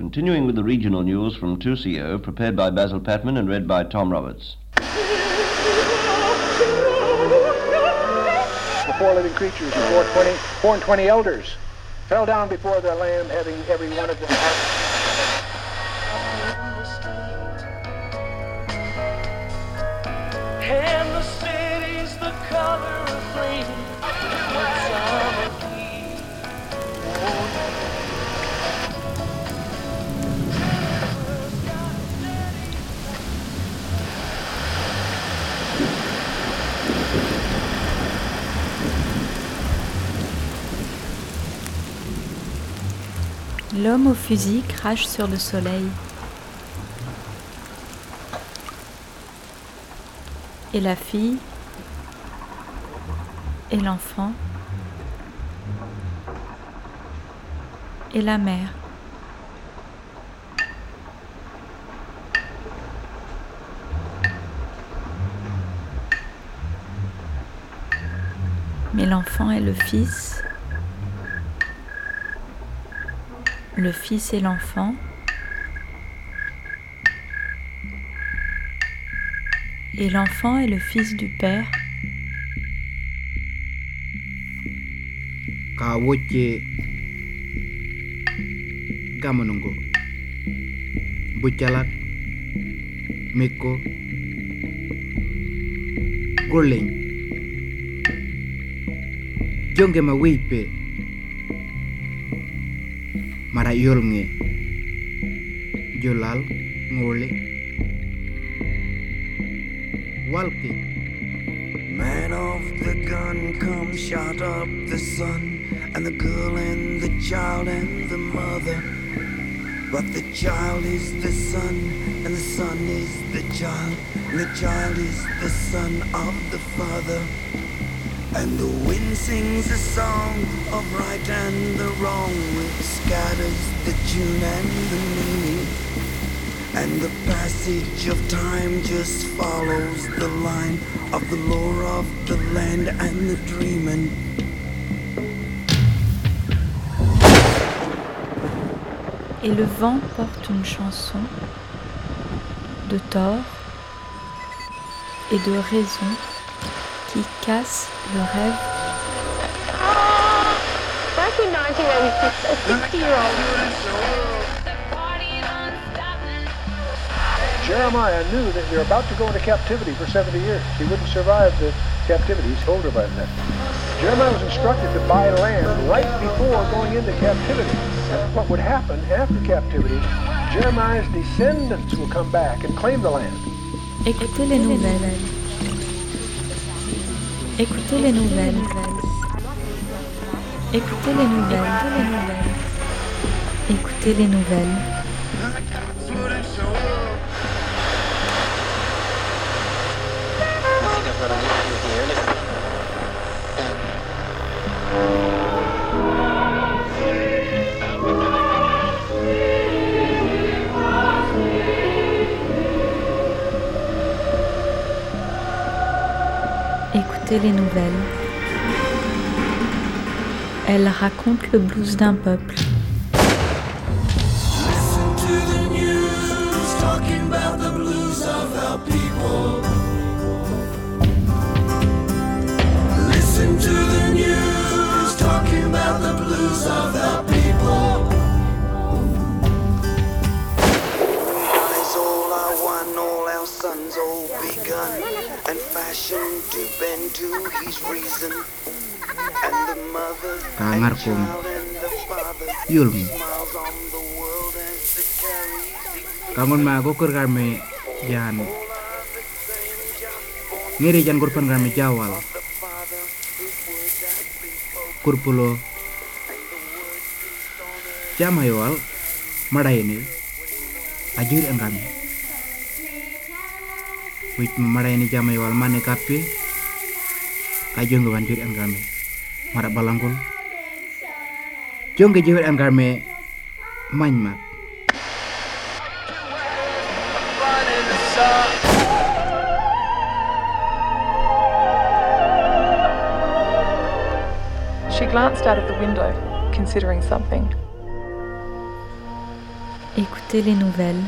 continuing with the regional news from 2CO, prepared by Basil Patman and read by Tom Roberts. The four living creatures, the four, 20, four and twenty elders, fell down before the Lamb, having every one of them. L'homme au fusil crache sur le soleil. Et la fille et l'enfant et la mère. Mais l'enfant et le fils, le fils et l'enfant, et l'enfant est le fils du père, ka wocce gamanungo buccalat mikko golleñ jonge weype mara yolnge jolal ngole walke Man of the gun, come shot up the sun, and the girl and the child and the mother. But the child is the son, and the son is the child, and the child is the son of the father. And the wind sings a song of right and the wrong, which scatters the tune and the meaning. And the passage of time just follows the line of the lore of the land and the dreaming. et le vent porte une chanson de tort et de raison qui casse le rêve Back in 1986, a 60-year-old Jeremiah knew that you're about to go into captivity for 70 years. He wouldn't survive the captivity. He's older by then. Jeremiah was instructed to buy land right before going into captivity. And what would happen after captivity, Jeremiah's descendants will come back and claim the land. Écoutez les nouvelles. Écoutez les nouvelles. Écoutez les nouvelles. Écoutez les nouvelles. Écoutez les nouvelles. Elles racontent le blues d'un peuple. Listen to the news talking about the blues of our people. Kamarkum Yulmu Kangon ma kukur kami Jan Ngeri jan kurban kami jawal. Kurpulo Jamayawal Madaini. Ajir kami kuit marai ini jamai wal mane kapi, kajo ngi wandir angarme mara balangol jonge jewel angarme many She glanced out of the window, considering something. Écoutez les nouvelles.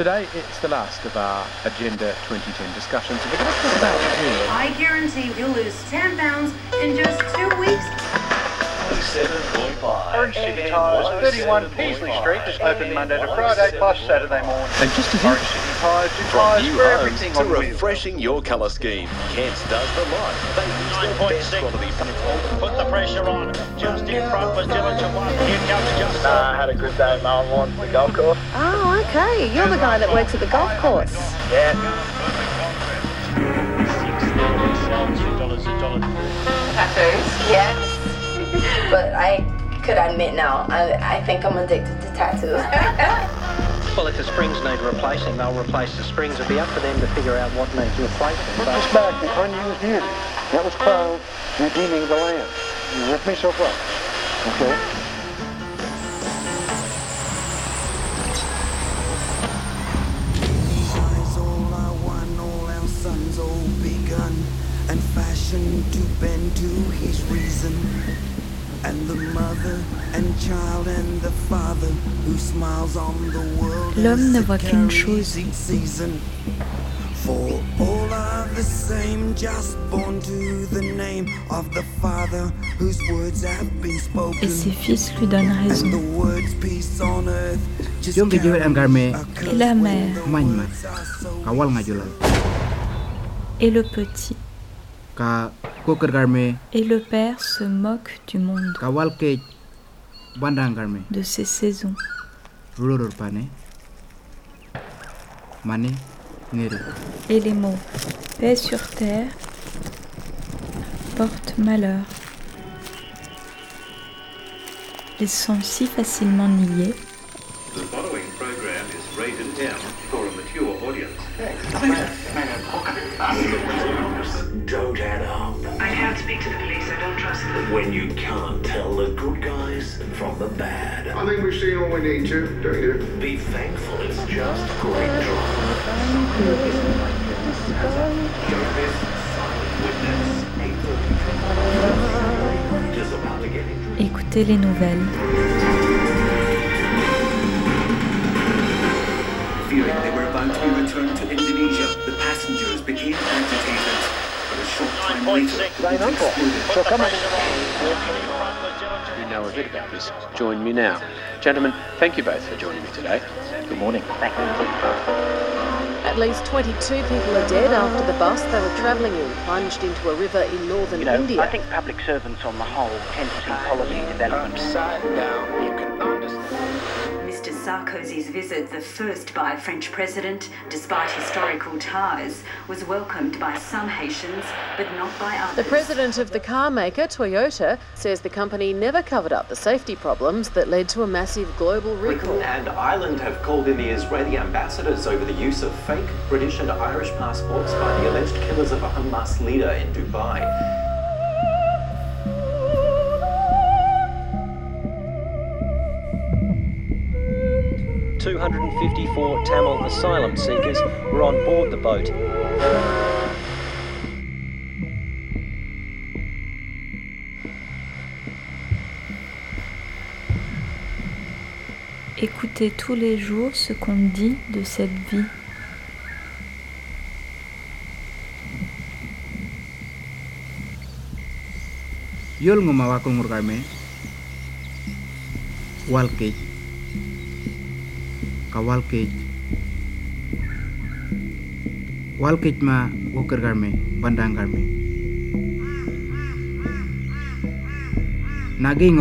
Today, it's the last of our Agenda 2010 discussions. We're going to talk about June. I guarantee you'll lose 10 pounds in just two weeks. Orange City Tyres, 31 Peasley Street, is open Monday to Friday, plus Saturday morning. And just as Orange City Tyres, do tyres for everything to on wheels. refreshing your colour scheme. Kent does the lot. They use the best quality paint. Put the pressure on. Just in front was Dillinger one. Here comes Justin. I had a good day mowing lawn for the golf course. Oh, okay. You're the guy that works at the golf course. Yeah. dollars a dollar. Tattoos, yes. but I could admit now, I, I think I'm addicted to tattoos. Well, if the springs need replacing, they'll replace the springs. It'll be up to them to figure out what needs replacing. Put this back, the unused unit. That was called redeeming the land. You with me so far? Okay. Whose words have been spoken. Et ses fils lui donnent And raison. Et la mère. et le petit. Et le père se moquent du monde, de ses saisons. Et les mots paix sur terre portent malheur. Ils sont si facilement niés The following program is rated M for a mature audience. Don't add up. I can't speak to the police. I don't trust them. When you can't tell the good guys from the bad. I think we've seen all we need to, don't you? Be thankful it's just great drama. Don't miss Silent Witness, 8:30. Just about to get into Écoutez les nouvelles. Fearing they were about to be returned to Indonesia, the passengers became agitated. So come on. You know a bit about this. Join me now. Gentlemen, thank you both for joining me today. Good morning. Thank you. At least 22 people are dead after the bus they were travelling in plunged into a river in northern You know, India. I think public servants on the whole tend to see policy development upside down. Sarkozy's visit, the first by a French president, despite historical ties, was welcomed by some Haitians, but not by others. The president of the car maker, Toyota, says the company never covered up the safety problems that led to a massive global recall. Britain and Ireland have called in the Israeli ambassadors over the use of fake British and Irish passports by the alleged killers of a Hamas leader in Dubai. Two hundred and fifty-four Tamil asylum seekers were on board the boat. Écoutez tous les jours ce qu'on dit de cette vie. Yol nguma wakul ngur Kawal kej, kawal kej ma woker garme, bandang गाड्मे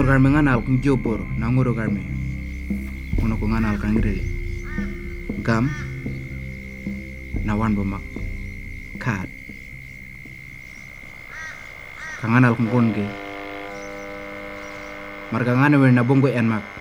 garme nal kung jopor na ngoro garme uno ko nga kang gam na wan bomak kad kanganal kung konge. Marga ngana na bongo en mak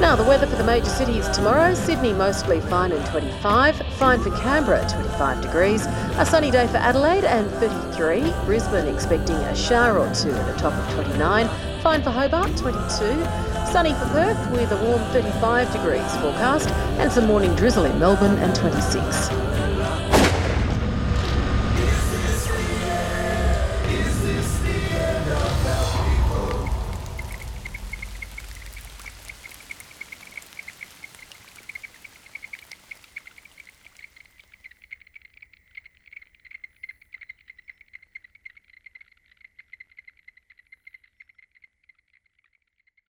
Now, the weather for the major cities tomorrow. Sydney mostly fine and 25, fine for Canberra 25 degrees, a sunny day for Adelaide and 33, Brisbane expecting a shower or two at a top of 29, fine for Hobart 22, sunny for Perth with a warm 35 degrees forecast, and some morning drizzle in Melbourne and 26.